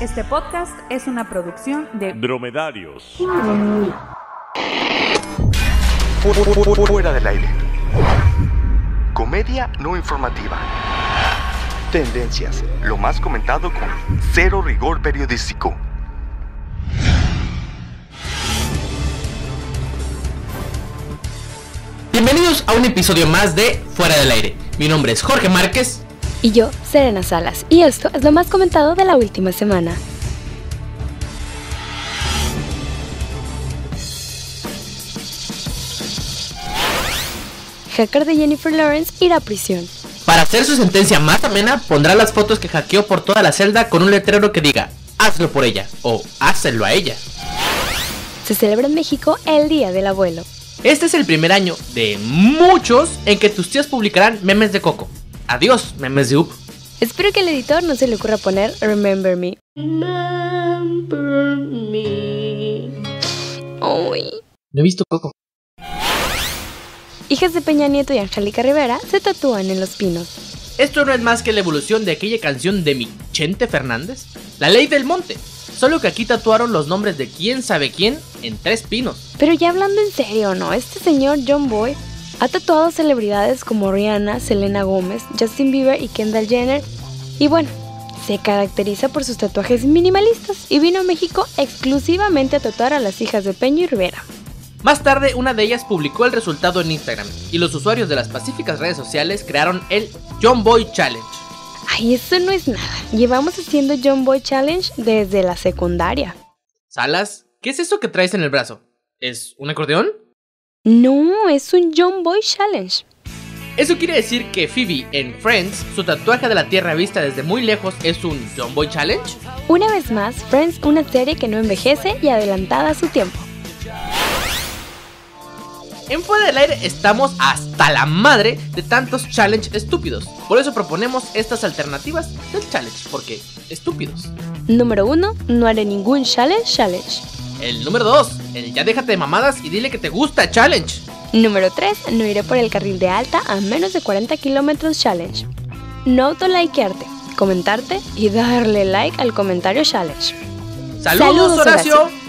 Este podcast es una producción de Dromedarios. Fuera del aire. Comedia no informativa. Tendencias. Lo más comentado con cero rigor periodístico. Bienvenidos a un episodio más de Fuera del Aire. Mi nombre es Jorge Márquez. Y yo, Serena Salas, y esto es lo más comentado de la última semana. Hacker de Jennifer Lawrence irá a prisión. Para hacer su sentencia más amena, pondrá las fotos que hackeó por toda la celda con un letrero que diga, hazlo por ella o hazlo a ella. Se celebra en México el Día del Abuelo. Este es el primer año de muchos en que tus tíos publicarán memes de Coco. Adiós, memes de Up. Espero que al editor no se le ocurra poner Remember Me. Remember me. Uy. No he visto Coco. Hijas de Peña Nieto y Angélica Rivera se tatúan en los pinos. Esto no es más que la evolución de aquella canción de mi Chente Fernández, La Ley del Monte. Solo que aquí tatuaron los nombres de quién sabe quién en tres pinos. Pero ya hablando en serio, ¿no? Este señor John Boy ha tatuado a celebridades como Rihanna, Selena Gómez, Justin Bieber y Kendall Jenner. Y bueno, se caracteriza por sus tatuajes minimalistas y vino a México exclusivamente a tatuar a las hijas de Peña y Rivera. Más tarde, una de ellas publicó el resultado en Instagram y los usuarios de las pacíficas redes sociales crearon el John Boy Challenge. Ay, eso no es nada. Llevamos haciendo John Boy Challenge desde la secundaria. Salas, ¿qué es eso que traes en el brazo? ¿Es un acordeón? No, es un John Boy Challenge. Eso quiere decir que Phoebe en Friends, su tatuaje de la Tierra vista desde muy lejos es un John Boy Challenge. Una vez más, Friends, una serie que no envejece y adelantada a su tiempo. En Fuera del Aire estamos hasta la madre de tantos challenge estúpidos. Por eso proponemos estas alternativas del challenge, porque estúpidos. Número 1. No haré ningún challenge challenge. El número 2, el ya déjate de mamadas y dile que te gusta challenge. Número 3. No iré por el carril de alta a menos de 40 kilómetros challenge. No autolikearte, comentarte y darle like al comentario challenge. Saludos, Saludos, Horacio. Horacio.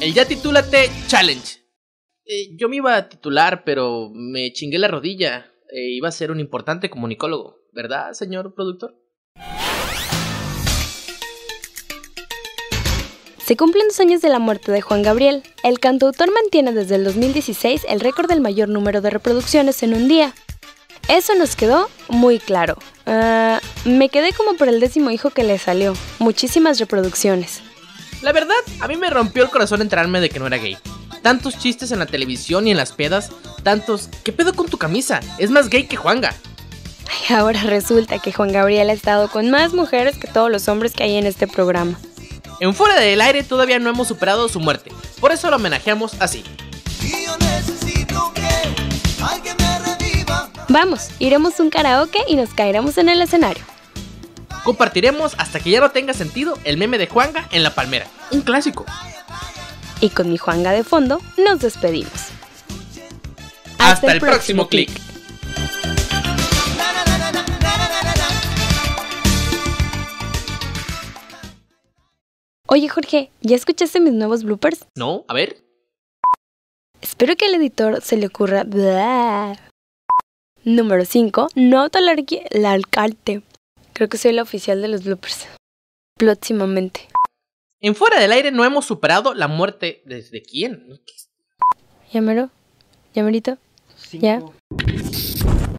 El ya titúlate challenge. Eh, yo me iba a titular, pero me chingué la rodilla. Eh, iba a ser un importante comunicólogo, ¿verdad, señor productor? Se cumplen dos años de la muerte de Juan Gabriel. El cantautor mantiene desde el 2016 el récord del mayor número de reproducciones en un día. Eso nos quedó muy claro. Ah, me quedé como por el décimo hijo que le salió. Muchísimas reproducciones. La verdad, a mí me rompió el corazón enterarme de que no era gay. Tantos chistes en la televisión y en las pedas, tantos... ¿Qué pedo con tu camisa? Es más gay que Juanga. Y ahora resulta que Juan Gabriel ha estado con más mujeres que todos los hombres que hay en este programa. En Fuera del Aire todavía no hemos superado su muerte. Por eso lo homenajeamos así. Y yo necesito que alguien me reviva. Vamos, iremos un karaoke y nos caeremos en el escenario. Compartiremos hasta que ya no tenga sentido el meme de Juanga en la palmera. Un clásico. Y con mi Juanga de fondo, nos despedimos. Hasta, el próximo clic. Oye Jorge, ¿ya escuchaste mis nuevos bloopers? No, a ver. Espero que al editor se le ocurra... Blah. Número 5. No autolargue la alcalde. Creo que soy la oficial de los bloopers. Próximamente. En Fuera del Aire no hemos superado la muerte desde quién. ¿Ya mero? ¿Ya merito? ¿Ya?